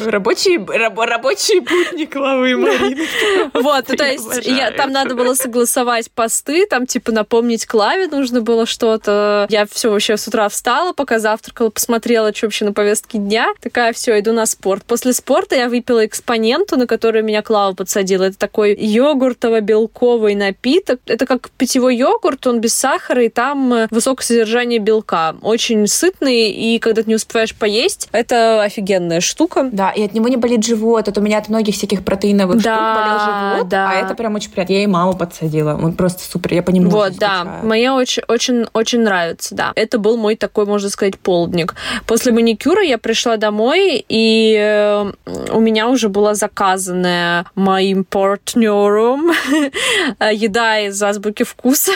Рабочие, раб, рабочие будни Клавы и Марины. Вот, то есть я, там надо было согласовать посты, там типа напомнить Клаве нужно было что-то. Я все вообще с утра встала, пока завтракала, посмотрела, что вообще на повестке дня. Такая, все, иду на спорт. После спорта я выпила экспоненту, на которую меня Клава подсадила. Это такой йогуртово-белковый напиток. Это как питьевой йогурт, он без сахара, и там э, высокое содержание белка. Очень сытный, и когда ты не успеваешь поесть, это офигенная штука. Да, и от него не болит живот. Это у меня от многих всяких протеиновых да, штук болел живот, да. а это прям очень приятно. Я и маму подсадила. Он просто супер, я понимаю. Вот, да. Скучаю. Мне очень, очень, очень нравится, да. Это был мой такой, можно сказать, полдник. После маникюра я пришла домой, и э, у меня уже была заказанная моим партнером [laughs] еда из азбуки вкуса.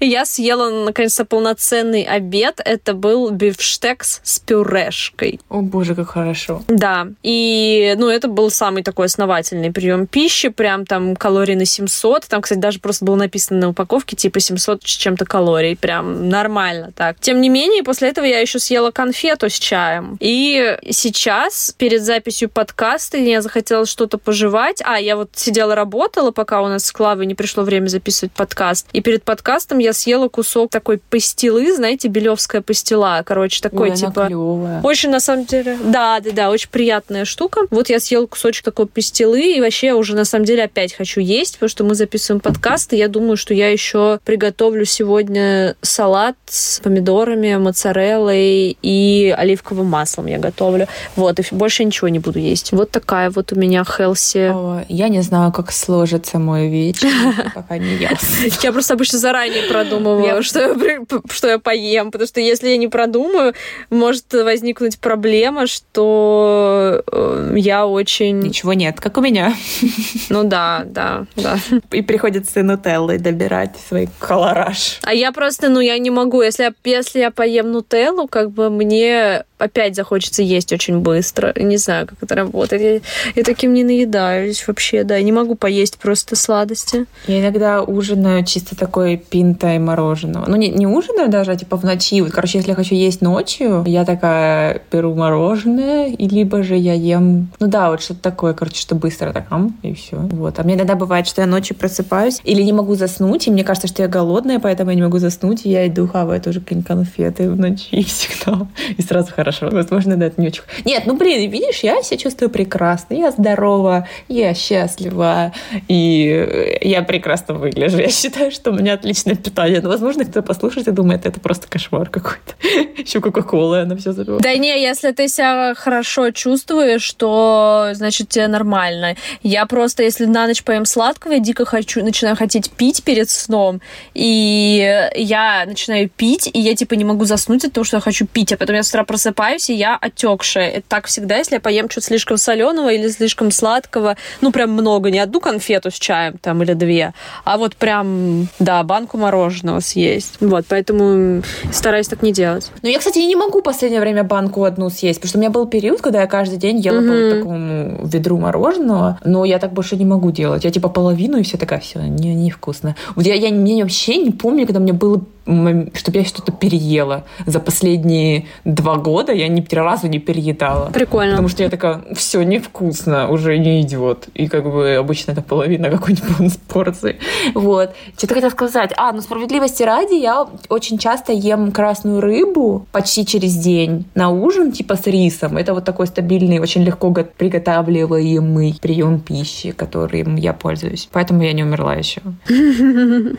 И [laughs] я съела, наконец-то, полноценный обед. Это был бифштекс с пюрешкой. О боже, как хорошо. Да. И, ну, это был самый такой основательный прием пищи. Прям там калорий на 700. Там, кстати, даже просто было написано на упаковке типа 700 с чем-то калорий. Прям нормально так. Тем не менее, после этого я еще съела конфету с чаем. И сейчас, перед записью подкаста, я захотела что-то пожевать. А, я вот сидела, работала, пока у нас с Клавой не пришло время записывать подкаст. И перед подкастом я съела кусок такой пастилы, знаете, белевская пастила. Короче, такой Ой, типа... Клевая. Очень, на самом деле... Да, да, да, очень приятная штука. Вот я съела кусочек такой пастилы, и вообще я уже, на самом деле, опять хочу есть, потому что мы записываем подкаст, и я думаю, что я еще приготовлю сегодня салат с помидорами, моцареллой и оливковым маслом я готовлю. Вот, и больше ничего не буду есть. Вот такая вот у меня хелси. Я не знаю, как сложится мой вечер. [laughs] пока не ем. [laughs] Я просто обычно заранее продумываю, что, я, что я поем, потому что если я не продумаю, может возникнуть проблема, что э, я очень... Ничего нет, как у меня. [laughs] Ну да, да, да. И приходится нутеллой добирать свой колораж. А я просто, ну, я не могу. Если я, если я поем нутеллу, как бы мне опять захочется есть очень быстро. Не знаю, как это работает. Я, я таким не наедаюсь вообще, да. Я не могу поесть просто сладости. Я иногда ужинаю чисто такой пинтой мороженого. Ну, не, не ужинаю даже, а типа в ночи. Вот, короче, если я хочу есть ночью, я такая беру мороженое, и либо же я ем... Ну да, вот что-то такое, короче, что быстро так, ам, и все. Вот. А мне иногда бывает, что я ночью просыпаюсь или не могу заснуть, и мне кажется, что я голодная, поэтому я не могу заснуть, и я иду хаваю тоже какие-нибудь конфеты в ночи [laughs] всегда. И сразу хорошо хорошо. Возможно, да, это не очень... Нет, ну, блин, видишь, я себя чувствую прекрасно. Я здорова, я счастлива, и я прекрасно выгляжу. Я считаю, что у меня отличное питание. Но, возможно, кто послушает и думает, это просто кошмар какой-то. [laughs] Еще Кока-Кола, она все забила. Да не, если ты себя хорошо чувствуешь, то, значит, тебе нормально. Я просто, если на ночь поем сладкого, я дико хочу, начинаю хотеть пить перед сном, и я начинаю пить, и я, типа, не могу заснуть от того, что я хочу пить, а потом я с утра просыпаюсь, и я отекшая. Это так всегда, если я поем что-то слишком соленого или слишком сладкого, ну, прям много, не одну конфету с чаем там или две, а вот прям, да, банку мороженого съесть. Вот, поэтому стараюсь так не делать. Ну, я, кстати, не могу в последнее время банку одну съесть, потому что у меня был период, когда я каждый день ела mm-hmm. по такому ведру мороженого, но я так больше не могу делать. Я типа половину и все такая, все, не, невкусно. Вот я, я, я вообще не помню, когда мне было чтобы я что-то переела. За последние два года я ни разу не переедала. Прикольно. Потому что я такая, все невкусно, уже не идет. И как бы обычно это половина [laughs] какой-нибудь порции. Вот. Что-то хотела сказать. А, ну справедливости ради, я очень часто ем красную рыбу почти через день на ужин, типа с рисом. Это вот такой стабильный, очень легко приготавливаемый прием пищи, которым я пользуюсь. Поэтому я не умерла еще. [laughs] Блин,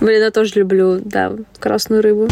я тоже люблю, да, красную рыбу.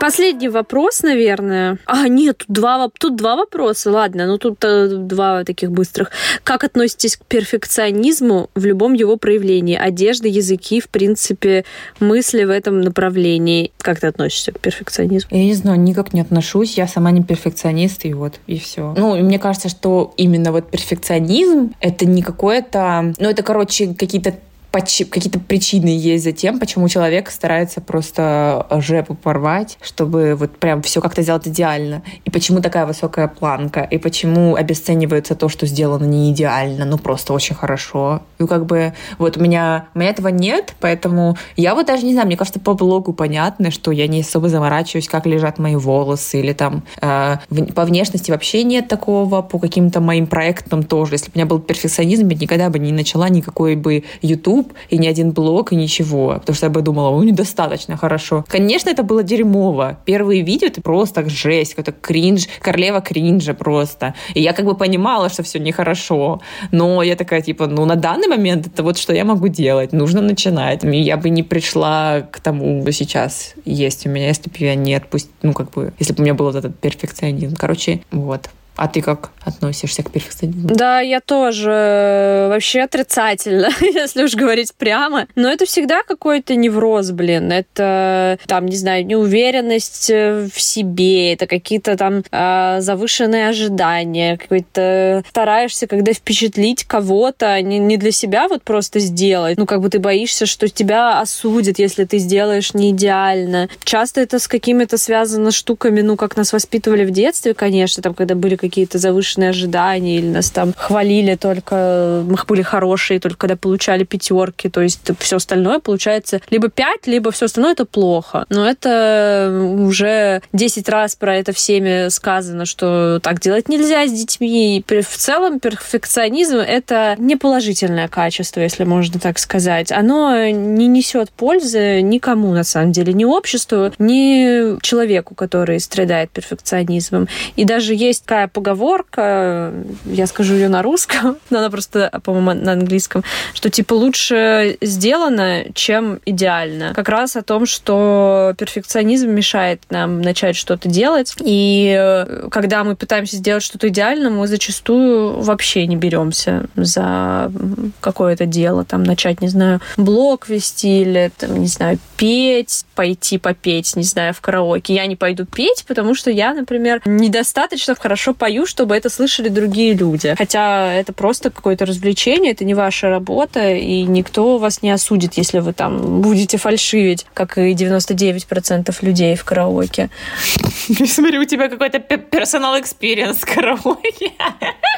Последний вопрос, наверное. А, нет, два, тут два вопроса. Ладно, ну тут э, два таких быстрых. Как относитесь к перфекционизму в любом его проявлении? Одежда, языки, в принципе, мысли в этом направлении. Как ты относишься к перфекционизму? Я не знаю, никак не отношусь. Я сама не перфекционист, и вот, и все. Ну, и мне кажется, что именно вот перфекционизм — это не какое-то... Ну, это, короче, какие-то какие-то причины есть за тем, почему человек старается просто жепу порвать, чтобы вот прям все как-то сделать идеально. И почему такая высокая планка, и почему обесценивается то, что сделано не идеально, ну просто очень хорошо. И как бы вот у меня, у меня этого нет, поэтому я вот даже не знаю, мне кажется, по блогу понятно, что я не особо заморачиваюсь, как лежат мои волосы, или там э, по внешности вообще нет такого, по каким-то моим проектам тоже. Если бы у меня был перфекционизм, я никогда бы не начала никакой бы YouTube, YouTube, и ни один блог, и ничего. Потому что я бы думала, ну, недостаточно хорошо. Конечно, это было дерьмово. Первые видео это просто жесть, какой-то кринж, королева кринжа просто. И я как бы понимала, что все нехорошо. Но я такая, типа, ну, на данный момент это вот что я могу делать. Нужно начинать. И я бы не пришла к тому, что сейчас есть у меня, если бы я не отпустила, ну, как бы, если бы у меня был вот этот перфекционизм. Короче, вот. А ты как относишься к перфекционизму? Да, я тоже э, вообще отрицательно, [laughs] если уж говорить прямо. Но это всегда какой-то невроз, блин. Это, там, не знаю, неуверенность э, в себе, это какие-то там э, завышенные ожидания, какой-то стараешься, когда впечатлить кого-то, а не, не для себя вот просто сделать. Ну, как бы ты боишься, что тебя осудят, если ты сделаешь не идеально. Часто это с какими-то связано штуками, ну, как нас воспитывали в детстве, конечно, там, когда были какие какие-то завышенные ожидания, или нас там хвалили только, мы были хорошие, только когда получали пятерки, то есть все остальное получается либо пять, либо все остальное это плохо. Но это уже 10 раз про это всеми сказано, что так делать нельзя с детьми. И в целом перфекционизм — это не положительное качество, если можно так сказать. Оно не несет пользы никому, на самом деле, ни обществу, ни человеку, который страдает перфекционизмом. И даже есть такая поговорка, я скажу ее на русском, [laughs] но она просто, по-моему, на английском, что типа лучше сделано, чем идеально. Как раз о том, что перфекционизм мешает нам начать что-то делать. И э, когда мы пытаемся сделать что-то идеально, мы зачастую вообще не беремся за какое-то дело. Там начать, не знаю, блог вести или, там, не знаю, петь, пойти попеть, не знаю, в караоке. Я не пойду петь, потому что я, например, недостаточно хорошо пою чтобы это слышали другие люди. Хотя это просто какое-то развлечение, это не ваша работа, и никто вас не осудит, если вы там будете фальшивить, как и 99% людей в караоке. Смотри, у тебя какой-то personal experience караоке.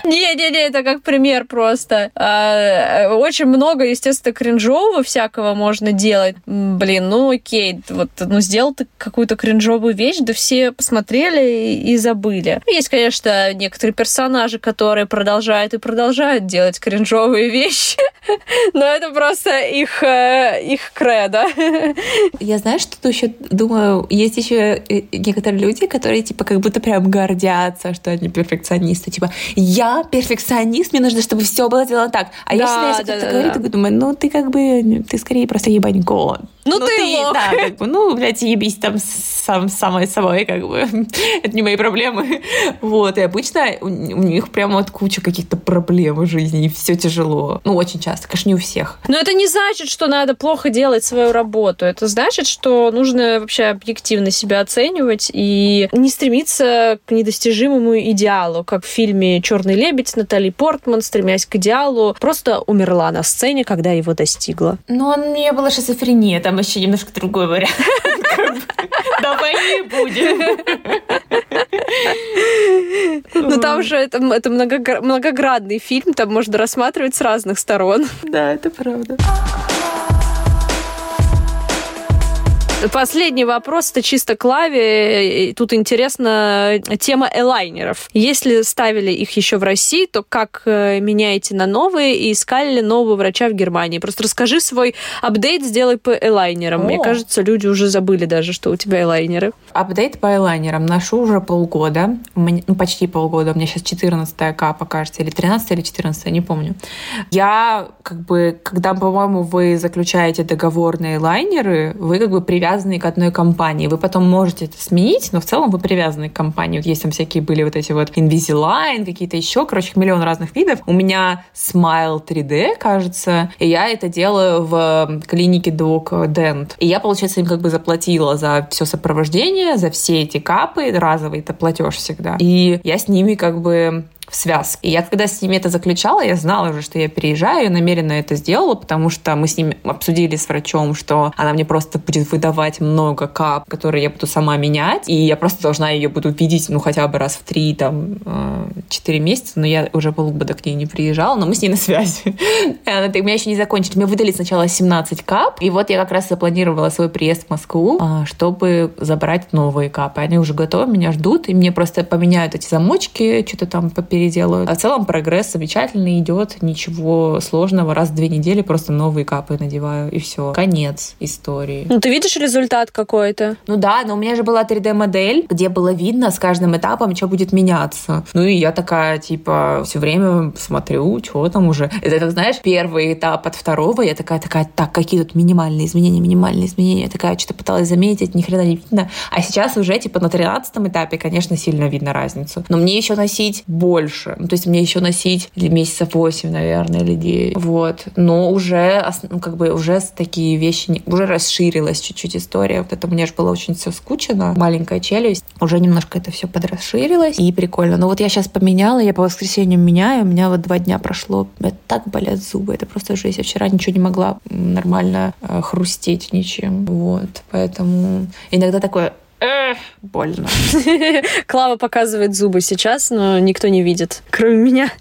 Не-не-не, это как пример просто. А, очень много, естественно, кринжового всякого можно делать. Блин, ну окей, вот, ну сделал ты какую-то кринжовую вещь, да все посмотрели и забыли. Есть, конечно, некоторые персонажи, которые продолжают и продолжают делать кринжовые вещи, [laughs] но это просто их, э, их кредо. [laughs] Я знаю, что тут еще думаю, есть еще э, некоторые люди, которые типа как будто прям гордятся, что они перфекционисты. Типа, я перфекционист, мне нужно, чтобы все было сделано так. А да, я всегда, если да, кто-то да, говорит, да. думаю, ну ты как бы, ты скорее просто ебанько. Ну, ну ты, ты лох. Да, как бы, ну, блядь, ебись там сам, самой собой, как бы. [laughs] Это не мои проблемы. Вот, и обычно у, у них прямо вот куча каких-то проблем в жизни, и все тяжело. Ну, очень часто, конечно, не у всех. Но это не значит, что надо плохо делать свою работу. Это значит, что нужно вообще объективно себя оценивать и не стремиться к недостижимому идеалу, как в фильме «Черный лебедь» Натали Портман, стремясь к идеалу, просто умерла на сцене, когда его достигла. Но не было шизофрения, там еще немножко другой вариант. [laughs] Давай не будем. Ну там же это, это многоградный фильм, там можно рассматривать с разных сторон. Да, это правда. Последний вопрос, это чисто клаве. Тут интересна тема элайнеров. Если ставили их еще в России, то как э, меняете на новые и искали ли нового врача в Германии? Просто расскажи свой апдейт, сделай по элайнерам. О. Мне кажется, люди уже забыли даже, что у тебя элайнеры. Апдейт по элайнерам ношу уже полгода. ну, почти полгода. У меня сейчас 14 капа, кажется, или 13 или 14, не помню. Я, как бы, когда, по-моему, вы заключаете договорные лайнеры, вы как бы привязаны привязаны к одной компании. Вы потом можете это сменить, но в целом вы привязаны к компании. Вот есть там всякие были вот эти вот Invisalign, какие-то еще, короче, миллион разных видов. У меня Smile 3D, кажется, и я это делаю в клинике Doc Dent. И я, получается, им как бы заплатила за все сопровождение, за все эти капы, разовый это платеж всегда. И я с ними как бы в связке. И я когда с ними это заключала, я знала уже, что я переезжаю, и намеренно это сделала, потому что мы с ним обсудили с врачом, что она мне просто будет выдавать много кап, которые я буду сама менять, и я просто должна ее буду видеть, ну, хотя бы раз в три, там, э, четыре месяца, но я уже полгода к ней не приезжала, но мы с ней на связи. [laughs] У меня еще не закончили. Мне выдали сначала 17 кап, и вот я как раз запланировала свой приезд в Москву, а, чтобы забрать новые капы. Они уже готовы, меня ждут, и мне просто поменяют эти замочки, что-то там поперед переделают. А в целом прогресс замечательно идет, ничего сложного. Раз в две недели просто новые капы надеваю, и все. Конец истории. Ну, ты видишь результат какой-то? Ну да, но у меня же была 3D-модель, где было видно с каждым этапом, что будет меняться. Ну и я такая, типа, все время смотрю, что там уже. Это, как знаешь, первый этап от второго, я такая, такая, так, какие тут минимальные изменения, минимальные изменения. Я такая, что-то пыталась заметить, ни хрена не видно. А сейчас уже, типа, на 13 этапе, конечно, сильно видно разницу. Но мне еще носить больше больше. Ну, то есть мне еще носить или месяцев 8, наверное, или 9. Вот. Но уже, ну, как бы, уже такие вещи, уже расширилась чуть-чуть история. Вот это мне же было очень все скучно. Маленькая челюсть. Уже немножко это все подрасширилось. И прикольно. Но вот я сейчас поменяла, я по воскресенью меняю. У меня вот два дня прошло. Это так болят зубы. Это просто жесть. Я вчера ничего не могла нормально э, хрустеть ничем. Вот. Поэтому иногда такое больно. [laughs] Клава показывает зубы сейчас, но никто не видит, кроме меня.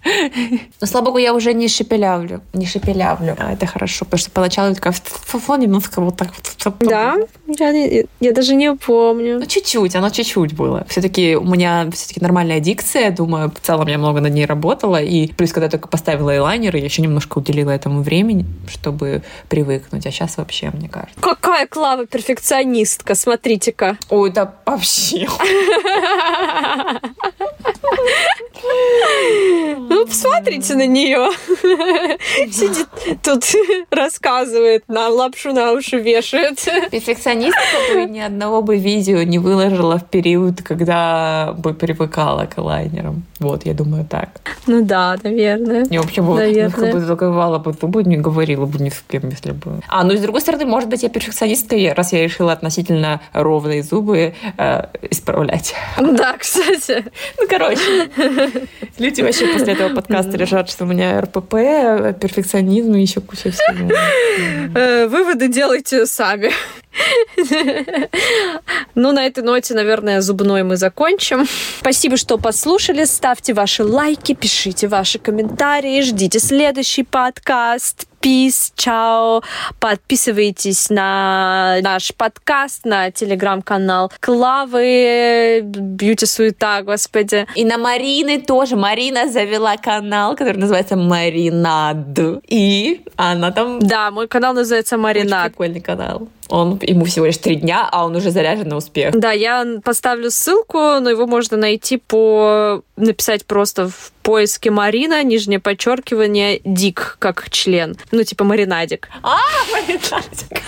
Но, слава богу, я уже не шепелявлю. Не шепелявлю. А это хорошо, потому что поначалу такая фон немножко вот так вот. Да? Я, я даже не помню. Ну, чуть-чуть, оно чуть-чуть было. Все-таки у меня все-таки нормальная дикция, думаю, в целом я много над ней работала. И плюс, когда я только поставила эйлайнер, я еще немножко уделила этому времени, чтобы привыкнуть. А сейчас вообще, мне кажется. Какая Клава перфекционистка, смотрите-ка. Ой, да вообще. Ну, посмотрите на нее. Сидит тут, рассказывает нам, лапшу на уши вешает. Перфекционистка бы ни одного бы видео не выложила в период, когда бы привыкала к лайнерам. Вот, я думаю, так. Ну да, наверное. Я вообще бы, наверное. Ну, как бы заговала бы бы, не говорила бы ни с кем, если бы. А, ну с другой стороны, может быть, я перфекционистка, раз я решила относительно ровные зубы э, исправлять. Да, кстати. Ну, короче. Люди вообще после этого подкаста решат, что у меня РПП, перфекционизм и еще куча всего. Э, выводы делайте сами. Ну, на этой ноте, наверное, зубной мы закончим. Спасибо, что послушали. Ставьте ваши лайки, пишите ваши комментарии, ждите следующий подкаст. Peace, чао. Подписывайтесь на наш подкаст, на телеграм-канал Клавы, Бьюти Суета, господи. И на Марины тоже. Марина завела канал, который называется Маринад. И она там... Да, мой канал называется Маринад. Очень прикольный канал. Он, ему всего лишь три дня, а он уже заряжен на успех. Да, я поставлю ссылку, но его можно найти по... написать просто в поиске Марина, нижнее подчеркивание, Дик, как член. Ну, типа маринадик. А, маринадик.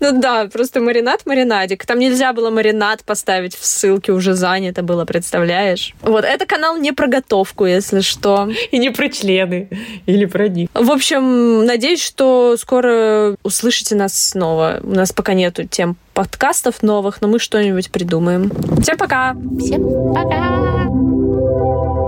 Ну да, просто маринад, маринадик. Там нельзя было маринад поставить в ссылке, уже занято было, представляешь? Вот, это канал не про готовку, если что. И не про члены, или про них. В общем, надеюсь, что скоро услышите нас снова. У нас пока нету тем подкастов новых, но мы что-нибудь придумаем. Всем пока! Всем пока!